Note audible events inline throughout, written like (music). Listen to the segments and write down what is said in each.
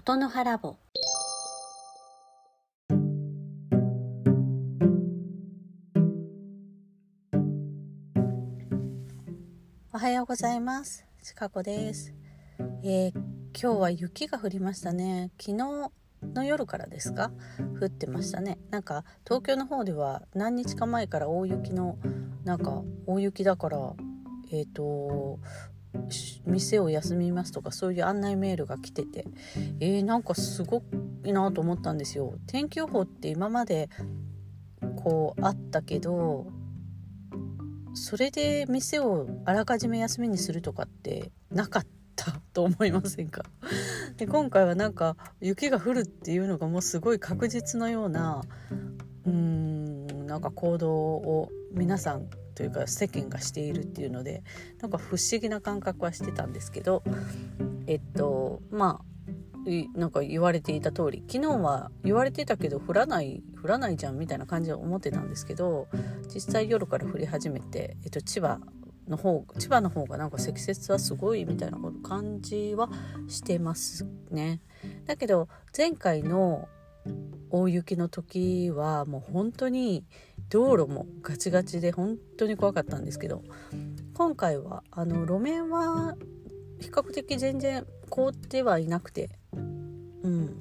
ことの葉ラボおはようございます。ちかこです、えー今日は雪が降りましたね。昨日の夜からですか？降ってましたね。なんか東京の方では何日か前から大雪のなんか大雪だからえっ、と店を休みますとかそういう案内メールが来ててえー、なんかすごいなと思ったんですよ。天気予報って今までこうあったけどそれで店をあらかじめ休みにするとかってなかったと思いませんか？(laughs) で今回はなんか雪が降るっていうのがもうすごい確実のようなうーんなんか行動を皆さんというか世間がしているっていうのでなんか不思議な感覚はしてたんですけどえっとまあなんか言われていた通り昨日は言われてたけど降らない降らないじゃんみたいな感じで思ってたんですけど実際夜から降り始めて、えっと、千葉の方千葉の方がなんか積雪はすごいみたいな感じはしてますね。だけど前回の大雪の時はもう本当に道路もガチガチで本当に怖かったんですけど今回はあの路面は比較的全然凍ってはいなくてうん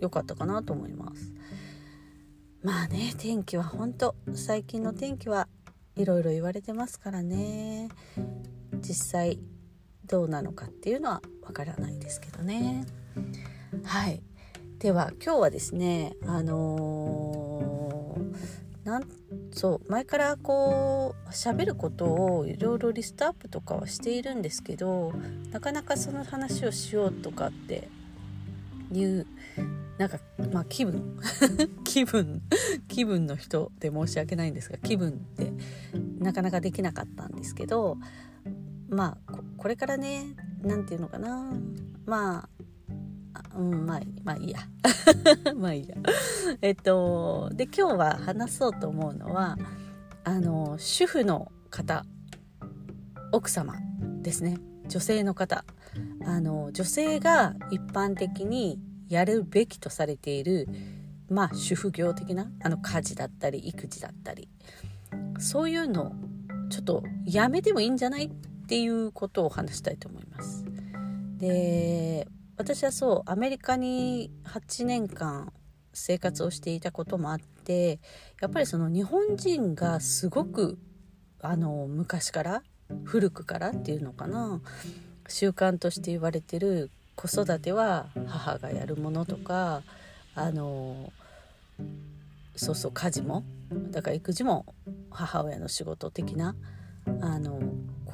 良かったかなと思います。まあね天気は本当最近の天気はいろいろ言われてますからね。実際どうなのかっていうのはわからないですけどね。はい。では今日はですねあのーなんそう前からこう喋ることをいろいろリストアップとかはしているんですけどなかなかその話をしようとかっていうなんかまあ気分。(laughs) 気分気分の人で申し訳ないんですが気分ってなかなかできなかったんですけどまあこれからね何て言うのかな。まあうんまあまあいいや。(laughs) まあいいや。えっとで今日は話そうと思うのはあの主婦の方奥様ですね。女性の方。あの女性が一般的にやるべきとされているまあ主婦業的なあの家事だったり育児だったり。そういうのちょっとやめてもいいんじゃない？っていうことを話したいと思います。で私はそうアメリカに8年間生活をしていたこともあってやっぱりその日本人がすごくあの昔から古くからっていうのかな習慣として言われてる子育ては母がやるものとかあのそうそう家事もだから育児も母親の仕事的なあの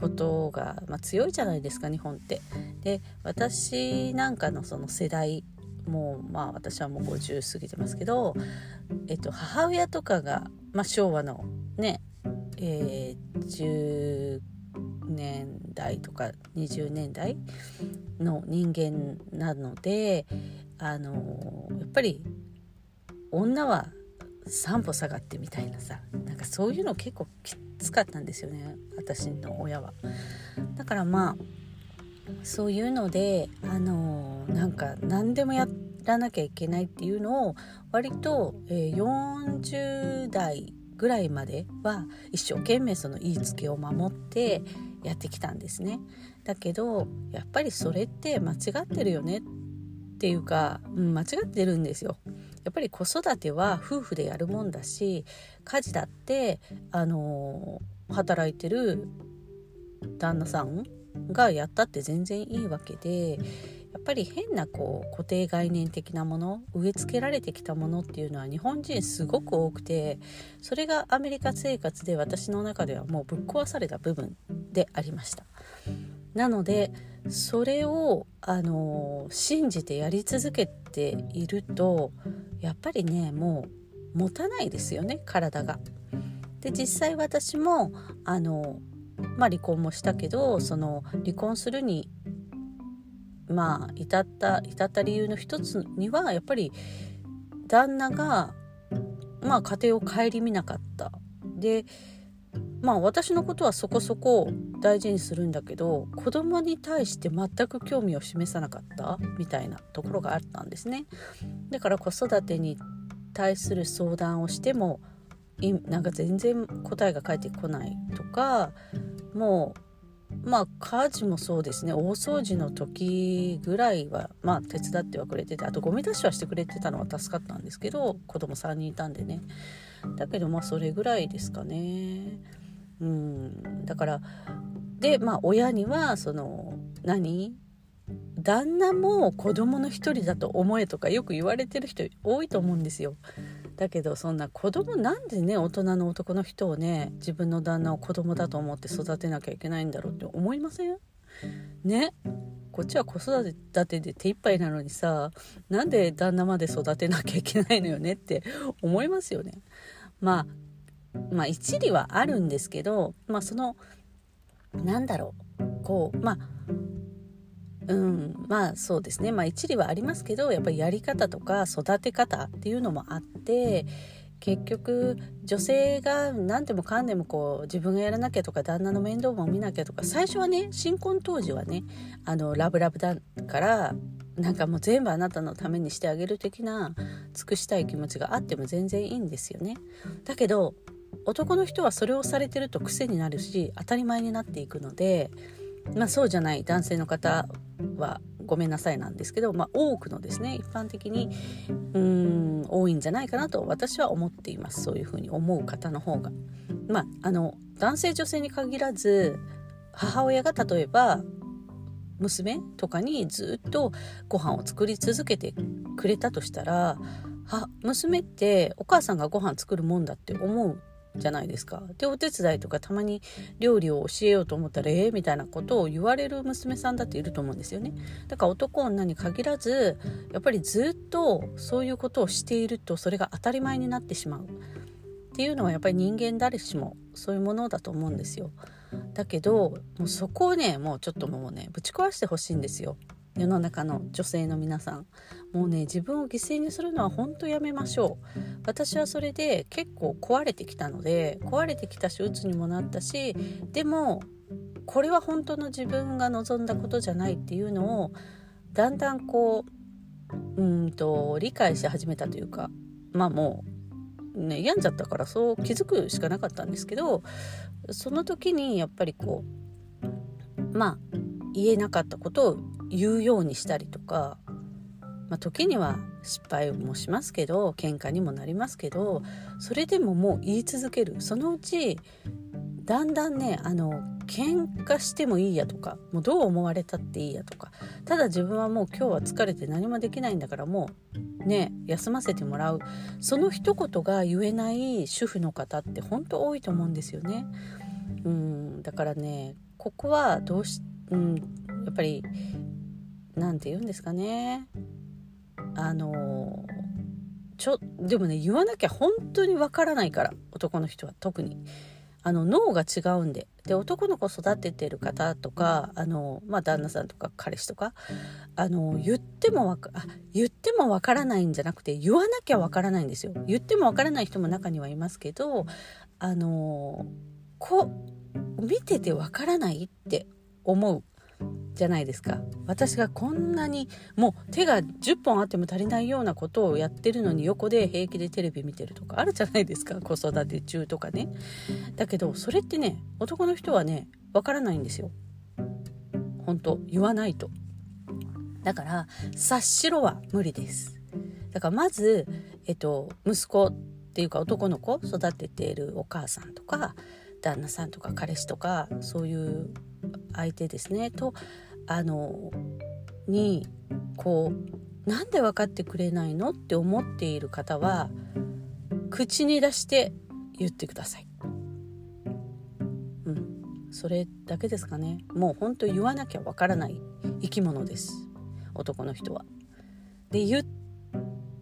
ことが、まあ、強いじゃないですか日本って。で私なんかのその世代もうまあ私はもう50過ぎてますけど、えっと、母親とかが、まあ、昭和のねえー、10年代とか20年代の人間なのであのやっぱり女は3歩下がってみたいなさなんかそういうの結構きつかったんですよね私の親は。だからまあそういうのであのなんか何でもやらなきゃいけないっていうのを割と、え40代ぐらいまでは一生懸命その言いつけを守ってやってきたんですね。だけどやっぱりそれって間違ってるよねっていうか、うん、間違ってるんですよ。やっぱり子育ては夫婦でやるもんだし家事だってあの働いてる旦那さんがやったって全然いいわけでやっぱり変なこう固定概念的なもの植え付けられてきたものっていうのは日本人すごく多くてそれがアメリカ生活で私の中ではもうぶっ壊された部分でありました。なのでそれをあの信じてやり続けているとやっぱりねもう持たないですよね体が。で実際私もあの、まあ、離婚もしたけどその離婚するにまあ至った至った理由の一つにはやっぱり旦那がまあ家庭を顧みなかった。でまあ私のことはそこそこ大事にするんだけど子供に対して全く興味を示さなかった？みたいなところがあったんですね。だから子育てに対する相談をしてもなんか全然答えが返ってこないとかもうまあ家事もそうですね。大掃除の時ぐらいはまあ手伝ってはくれててあとゴミ出しはしてくれてたのは助かったんですけど子供3人いたんでね。だけどまあそれぐらいですかね。うん。だからでまあ親にはその何？旦那も子供の一人だと思えとかよく言われてる人多いと思うんですよ。だけどそんな子供なんでね大人の男の人をね自分の旦那を子供だと思って育てなきゃいけないんだろうって思いません？ね？こっちは子育てで手一杯なのにさなんで旦那まで育てなきゃいけないのよねって思いますよね。まあまあ一理はあるんですけどまあそのなんだろう。こうまあうん。まあそうですね。まあ一理はありますけどやっぱりやり方とか育て方っていうのもあって結局女性が何でもかんでもこう自分がやらなきゃとか旦那の面倒も見なきゃとか最初はね新婚当時はねあのラブラブだからなんかもう全部あなたのためにしてあげる的な尽くしたい気持ちがあっても全然いいんですよね。だけど男の人はそれをされてると癖になるし当たり前になっていくのでまあそうじゃない男性の方はごめんなさいなんですけど、まあ、多くのですね一般的にうん多いんじゃないかなと私は思っていますそういうふうに思う方の方が。まあ、あの男性女性に限らず母親が例えば娘とかにずっとご飯を作り続けてくれたとしたらは娘ってお母さんがご飯作るもんだって思うじゃないですか。でお手伝いとかたまに料理を教えようと思ったらええー、みたいなことを言われる娘さんだっていると思うんですよね。だから男女に限らずやっぱりずっとそういうことをしているとそれが当たり前になってしまうっていうのはやっぱり人間誰しもそういうものだと思うんですよ。だけどもうそこをねもうちょっともうねぶち壊してほしいんですよ。世の中の女性の皆さん。もうね自分を犠牲にするのは本当やめましょう。私はそれで結構壊れてきたので壊れてきたし鬱にもなったしでもこれは本当の自分が望んだことじゃないっていうのをだんだんこううんと理解し始めたというかまあもうね病んじゃったからそう気づくしかなかったんですけどその時にやっぱりこうまあ言えなかったことを言うようにしたりとか、まあ、時には失敗もしますけど喧嘩にもなりますけどそれでももう言い続けるそのうちだんだんねあの喧嘩してもいいやとかもうどう思われたっていいやとかただ自分はもう今日は疲れて何もできないんだからもうね休ませてもらうその一言が言えない主婦の方って本当多いと思うんですよね。うんだからねここはどうし、うん、やっぱり何て言うんですかね。あのちょでもね言わなきゃ本当にわからないから男の人は特に。あの脳が違うんで。で男の子育ててる方とかあの、まあ、旦那さんとか彼氏とかあの言ってもわか言ってもわからないんじゃなくて言わなきゃわからないんですよ。言ってもわからない人も中にはいますけどあのこ見ててわからないって思う。じゃないですか。私がこんなにもう手が10本あっても足りないようなことをやってるのに横で平気でテレビ見てるとかあるじゃないですか。子育て中とかね。だけどそれってね男の人はねわからないんですよ。本当言わないと。だから察しろは無理です。だからまずえっと息子っていうか男の子育てているお母さんとか旦那さんとか彼氏とかそういう相手ですねとあのにこうなんで分かってくれないのって思っている方は口に出して言ってください。うん、それだけですかね。もう本当言わなきゃわからない生き物です。男の人は。で言っ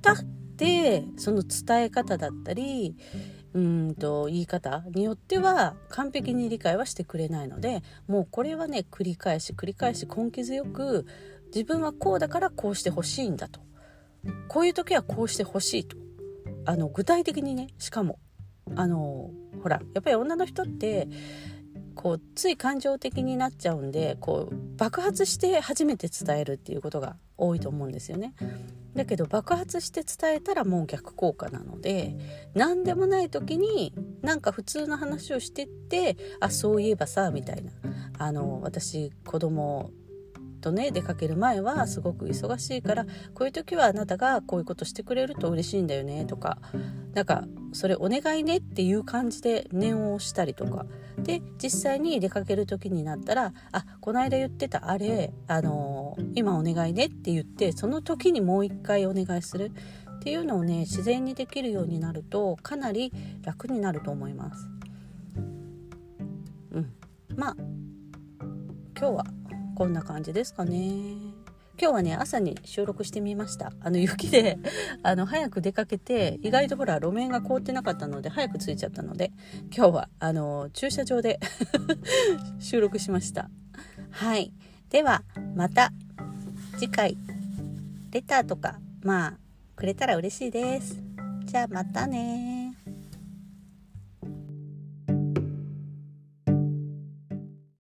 たってその伝え方だったりうんと言い方によっては完璧に理解はしてくれないのでもうこれはね繰り返し繰り返し根気強く自分はこうだからこうしてほしいんだとこういう時はこうしてほしいとあの具体的にねしかもあのほらやっぱり女の人ってこうつい感情的になっちゃうんでこう爆発して初めて伝えるっていうことが多いと思うんですよね。だけど爆発して伝えたらもう逆効果なので何でもない時になんか普通の話をしてってあそういえばさみたいな。あの私子供とね出かける前はすごく忙しいからこういう時はあなたがこういうことしてくれると嬉しいんだよねとかなんかそれお願いねっていう感じで念をしたりとか。で実際に出かける時になったら「あこの間言ってたあれあのー、今お願いね」って言ってその時にもう一回お願いする。っていうのをね自然にできるようになるとかなり楽になると思います。うん、まあ今日はこんな感じですかね。今日はね朝に収録してみました。あの雪で (laughs) あの早く出かけて意外とほら路面が凍ってなかったので早く着いちゃったので今日はあの駐車場で (laughs) 収録しました。はい。ではまた次回レターとかまあくれたら嬉しいです。じゃあまたね